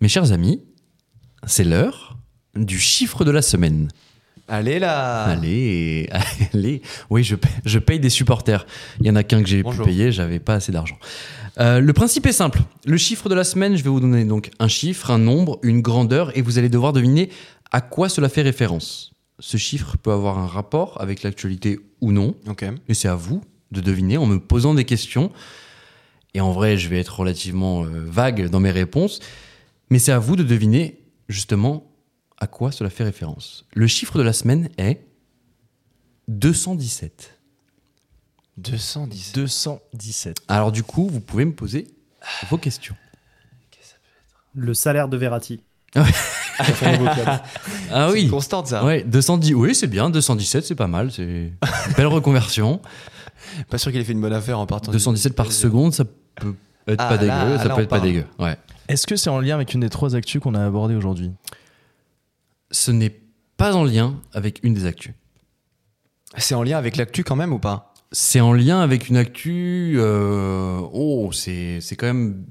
Mes chers amis, c'est l'heure du chiffre de la semaine. Allez là Allez, allez. Oui, je paye, je paye des supporters. Il y en a qu'un que j'ai pu payer, j'avais pas assez d'argent. Euh, le principe est simple. Le chiffre de la semaine, je vais vous donner donc un chiffre, un nombre, une grandeur, et vous allez devoir deviner à quoi cela fait référence. Ce chiffre peut avoir un rapport avec l'actualité ou non, Ok. et c'est à vous de deviner en me posant des questions. Et en vrai, je vais être relativement euh, vague dans mes réponses, mais c'est à vous de deviner justement à quoi cela fait référence. Le chiffre de la semaine est 217. 210. 217. Alors du coup, vous pouvez me poser vos questions. Le salaire de Verratti. Ah ouais. Ça fait un nouveau club. Ah oui. constante ça. Ouais, 210. Oui, c'est bien. 217, c'est pas mal. C'est une belle reconversion. Pas sûr qu'il ait fait une bonne affaire en partant. 217 par seconde, ça peut être Ah, pas là, dégueu. Ça là, peut être pas dégueu. Ouais. Est-ce que c'est en lien avec une des trois actus qu'on a abordées aujourd'hui? Ce n'est pas en lien avec une des actus. C'est en lien avec l'actu quand même ou pas? C'est en lien avec une actu. euh, oh, c'est c'est quand même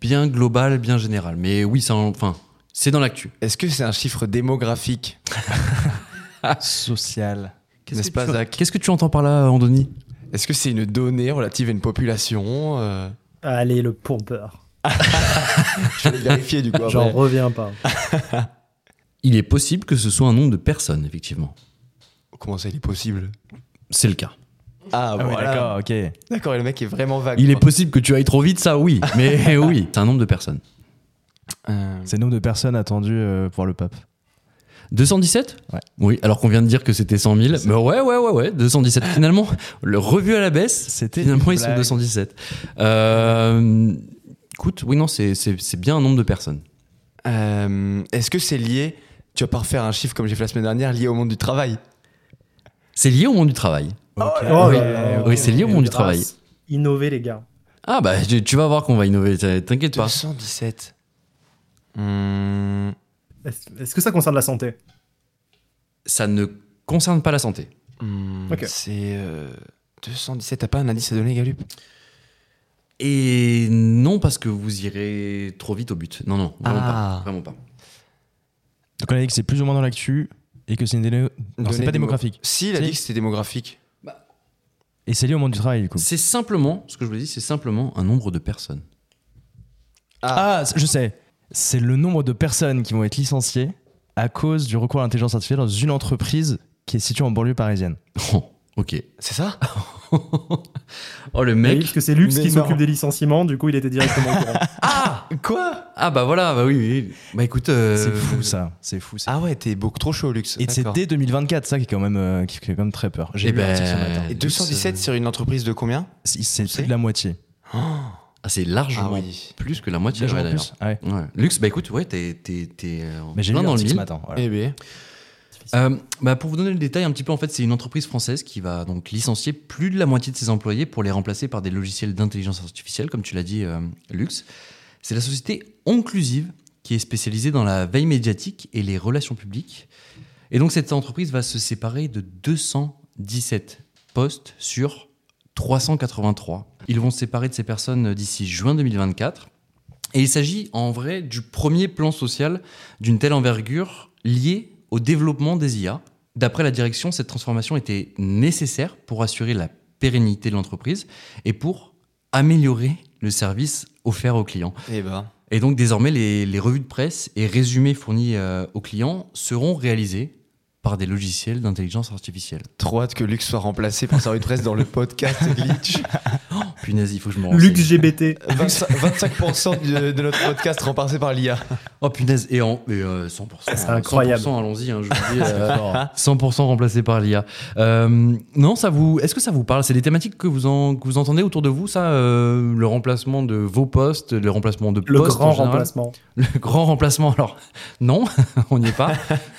bien global, bien général. Mais oui, c'est en- enfin, c'est dans l'actu. Est-ce que c'est un chiffre démographique? Social. N'est-ce que pas, tu- Zach? Qu'est-ce que tu entends par là, Andoni Est-ce que c'est une donnée relative à une population euh, Allez, le pompeur. Je vais vérifier du coup. J'en reviens pas. Il est possible que ce soit un nombre de personnes, effectivement. Comment ça il est possible? C'est le cas. Ah, Ah oui, voilà. d'accord, ok. D'accord, et le mec est vraiment vague. Il est possible que tu ailles trop vite, ça, oui. Mais oui, c'est un nombre de personnes. Euh, C'est le nombre de personnes attendues euh, pour le pape. 217 Ouais. Oui, alors qu'on vient de dire que c'était 100 000. Mais ouais, ouais, ouais, ouais, 217. Finalement, le revu à la baisse, C'était finalement, ils sont blague. 217. Euh, écoute, oui, non, c'est- c'est c'est bien un nombre de personnes. euh, Est-ce que c'est lié Tu vas pas refaire un chiffre comme j'ai fait la semaine dernière, lié au monde du travail? C'est lié au monde du travail. Oh oui. c'est lié au monde du Grâce. travail. Innover, les gars. Ah bah, tu, tu vas voir qu'on va innover, t'inquiète pas. 217. Hmm, Est-ce que ça concerne la santé? Ça ne concerne pas la santé. hmm. C'est euh, 217. T'as pas un indice à donner, Galup? Et non, parce que vous irez trop vite au but. Non, non, vraiment Ah. pas. Vraiment pas. Donc on a dit que c'est plus ou moins dans l'actu et que c'est une donnée... Non, c'est pas démo- démographique. Si, il a dit que c'était démographique. Et c'est lié au monde du travail, du coup. C'est simplement, ce que je vous dis, c'est simplement un nombre de personnes. Ah, je sais. C'est le nombre de personnes qui vont être licenciées à cause du recours à l'intelligence artificielle dans une entreprise qui est située en banlieue parisienne. Oh, ok. C'est ça? Oh, le Oui, mec. parce que c'est Lux qui s'occupe des licenciements, du coup, il était directement au courant. Ah Quoi? Ah, bah voilà, bah oui, oui. Bah écoute. euh, C'est fou ça, c'est fou. ça. Ah ouais, t'es beaucoup trop chaud, Lux. Et c'est dès 2024, ça qui est quand même, euh, qui fait quand même très peur. J'ai Eh ben, matin. Et 217 sur une entreprise de combien? C'est de la moitié. Ah, c'est largement Ah oui. plus que la moitié, d'ailleurs. plus. Ah ouais. Ouais. Lux, bah écoute, ouais, t'es, euh, en Mais j'ai plein dans le l'article ce mille. matin. voilà. Eh bien. Euh, bah pour vous donner le détail un petit peu, en fait, c'est une entreprise française qui va donc licencier plus de la moitié de ses employés pour les remplacer par des logiciels d'intelligence artificielle, comme tu l'as dit, euh, Lux. C'est la société Onclusive qui est spécialisée dans la veille médiatique et les relations publiques. Et donc cette entreprise va se séparer de 217 postes sur 383. Ils vont se séparer de ces personnes d'ici juin 2024. Et il s'agit en vrai du premier plan social d'une telle envergure lié au développement des IA. D'après la direction, cette transformation était nécessaire pour assurer la pérennité de l'entreprise et pour améliorer le service offert aux clients. Eh ben. Et donc désormais, les, les revues de presse et résumés fournis euh, aux clients seront réalisés par des logiciels d'intelligence artificielle. Trop hâte que Lux soit remplacé par sa rue de presse dans le podcast Glitch. Punaise, il faut que je me renseigne. Lux GBT. 25%, 25% de, de notre podcast remplacé par l'IA. Oh punaise, et, en, et, euh, 100%. C'est incroyable. 100%, allons-y, hein, je vous dis. euh, 100% remplacé par l'IA. Euh, non, ça vous, est-ce que ça vous parle? C'est des thématiques que vous, en, que vous entendez autour de vous, ça euh, Le remplacement de vos postes, le remplacement de Le postes en grand général? remplacement. Le grand remplacement, alors non, on n'y est pas.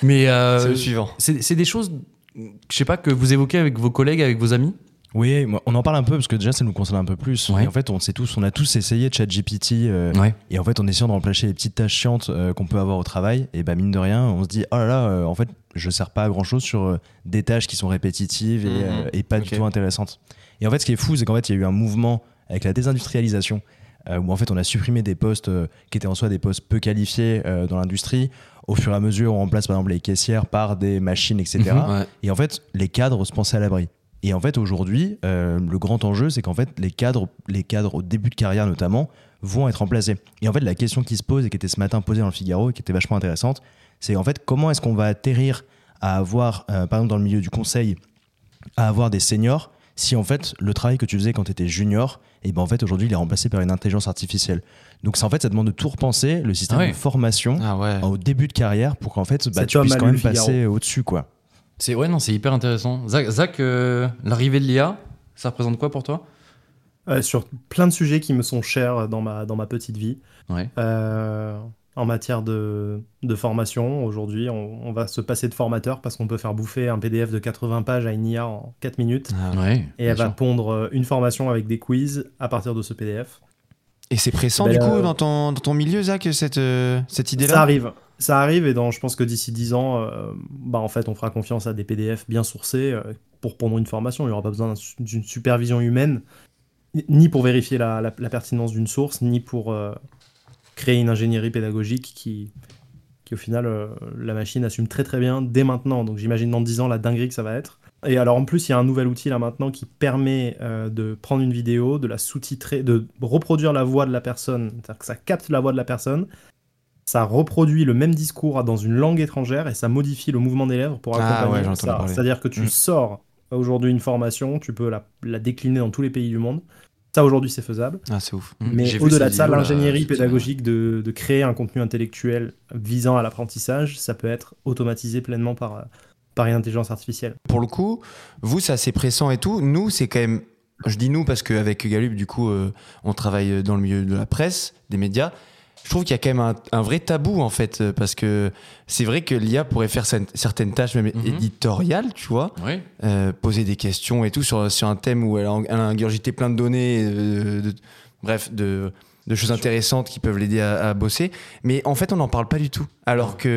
Mais euh, C'est le suivant. c'est c'est des choses, je sais pas, que vous évoquez avec vos collègues, avec vos amis? Oui, on en parle un peu parce que déjà ça nous concerne un peu plus. Ouais. Et en fait, on sait tous, on a tous essayé ChatGPT euh, Ouais. et en fait, en essayant de remplacer les petites tâches chiantes euh, qu'on peut avoir au travail, et bah mine de rien, on se dit oh là là, euh, en fait, je sers pas à grand chose sur euh, des tâches qui sont répétitives et, Mhm. et pas du tout intéressantes. Et en fait, ce qui est fou, c'est qu'en fait, il y a eu un mouvement avec la désindustrialisation où en fait on a supprimé des postes qui étaient en soi des postes peu qualifiés dans l'industrie. Au fur et à mesure, on remplace par exemple les caissières par des machines, etc. Mhm. Ouais. Et en fait, les cadres se pensaient à l'abri. Et en fait, aujourd'hui, euh, le grand enjeu, c'est qu'en fait, les cadres, les cadres au début de carrière notamment, vont être remplacés. Et en fait, la question qui se pose et qui était ce matin posée dans le Figaro et qui était vachement intéressante, c'est en fait comment est-ce qu'on va atterrir à avoir, euh, par exemple dans le milieu du conseil, à avoir des seniors si en fait le travail que tu faisais quand tu étais junior, et ben en fait aujourd'hui il est remplacé par une intelligence artificielle. Donc en fait ça demande de tout repenser le système Ah ouais. de formation Ah ouais. au début de carrière pour qu'en fait bah, tu puisses quand même Figaro. passer au-dessus quoi. C'est ouais, non, c'est hyper intéressant. Zach, Zach, euh, l'arrivée de l'IA, ça représente quoi pour toi? Euh, sur plein de sujets qui me sont chers dans ma, dans ma petite vie. Ouais. Euh, en matière de, de formation, aujourd'hui, on, on va se passer de formateur parce qu'on peut faire bouffer un PDF de 80 pages à une IA en 4 minutes. Ah ouais. Et elle va pondre une formation avec des quiz à partir de ce PDF. Et c'est pressant Ben, du coup euh, dans, ton, dans ton milieu, Zach, cette, euh, cette idée-là? Ça arrive. Ça arrive et dans, je pense que d'ici 10 ans, euh, bah, en fait, on fera confiance à des PDF bien sourcés euh, pour pondre une formation. Il n'y aura pas besoin d'une supervision humaine, ni pour vérifier la, pertinence d'une source, ni pour euh, créer une ingénierie pédagogique qui, qui au final, la machine assume très très bien dès maintenant. Donc j'imagine dans 10 ans la dinguerie que ça va être. Et alors en plus, il y a un nouvel outil là maintenant qui permet de prendre une vidéo, de la sous-titrer, de reproduire la voix de la personne, c'est-à-dire que ça capte la voix de la personne, ça reproduit le même discours dans une langue étrangère et ça modifie le mouvement des lèvres pour Ah accompagner ouais, j'en entends ça. C'est-à-dire que tu Mm. sors aujourd'hui une formation, tu peux la, la décliner dans tous les pays du monde. Ça aujourd'hui c'est faisable. Ah, c'est ouf. Mm. Mais au-delà de ça, là, l'ingénierie pédagogique de, de créer un contenu intellectuel visant à l'apprentissage, ça peut être automatisé pleinement par, par une intelligence artificielle. Pour le coup, vous, c'est assez pressant et tout. Nous, c'est quand même. Je dis nous parce qu'avec Galup, du coup, euh, on travaille dans le milieu de la presse, des médias. Je trouve qu'il y a quand même un, un vrai tabou, en fait, euh, parce que c'est vrai que l'IA pourrait faire cer- certaines tâches, même Mhm. éditoriales, tu vois, euh, poser des questions et tout sur, sur un thème où elle a, elle a ingurgité plein de données, euh, de- bref, de, de choses intéressantes qui peuvent l'aider à, à bosser. Mais en fait, on n'en parle pas du tout. Alors qu'il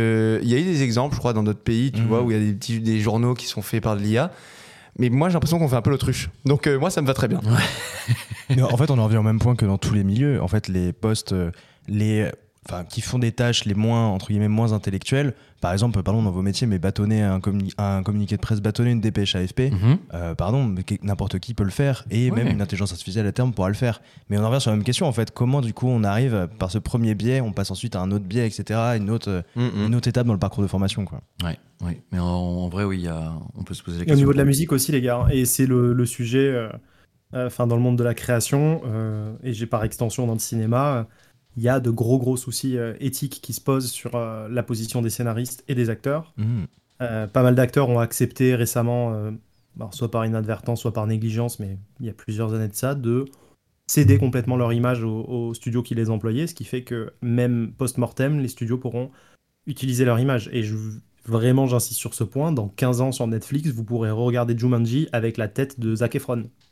y a eu des exemples, je crois, dans d'autres pays, tu Mhm. vois, où il y a des, petits, des journaux qui sont faits par de l'IA. Mais moi, j'ai l'impression qu'on fait un peu l'autruche. Donc, euh, moi, ça me va très bien. En fait, on en revient au même point que dans tous les milieux. En fait, les postes, euh, les, enfin, qui font des tâches les moins entre guillemets moins intellectuelles. Par exemple, pardon, dans vos métiers, mais bâtonner un, communi- un communiqué de presse, bâtonner une dépêche AFP. Mhm. euh, pardon, n'importe qui peut le faire et Ouais. même une intelligence artificielle à terme pourra le faire. Mais on en revient sur la même question en fait. Comment du coup on arrive par ce premier biais, on passe ensuite à un autre biais, etc. Une autre, euh, Mhm. une autre étape dans le parcours de formation quoi. Ouais, ouais. Mais en, en vrai, oui, il y a... on peut se poser la question. au niveau de la musique aussi, les gars, et c'est le, le sujet, euh, euh, enfin dans le monde de la création, euh, et j'ai par extension dans le cinéma, euh, il y a de gros gros soucis euh, éthiques qui se posent sur euh, la position des scénaristes et des acteurs. Mhm. Euh, pas mal d'acteurs ont accepté récemment, alors, soit par inadvertance, soit par négligence, mais il y a plusieurs années de ça, de céder complètement leur image aux, aux studios qui les employaient, ce qui fait que même post-mortem, les studios pourront utiliser leur image. Et je, vraiment, j'insiste sur ce point, dans 15 ans sur Netflix, vous pourrez regarder Jumanji avec la tête de Zac Efron.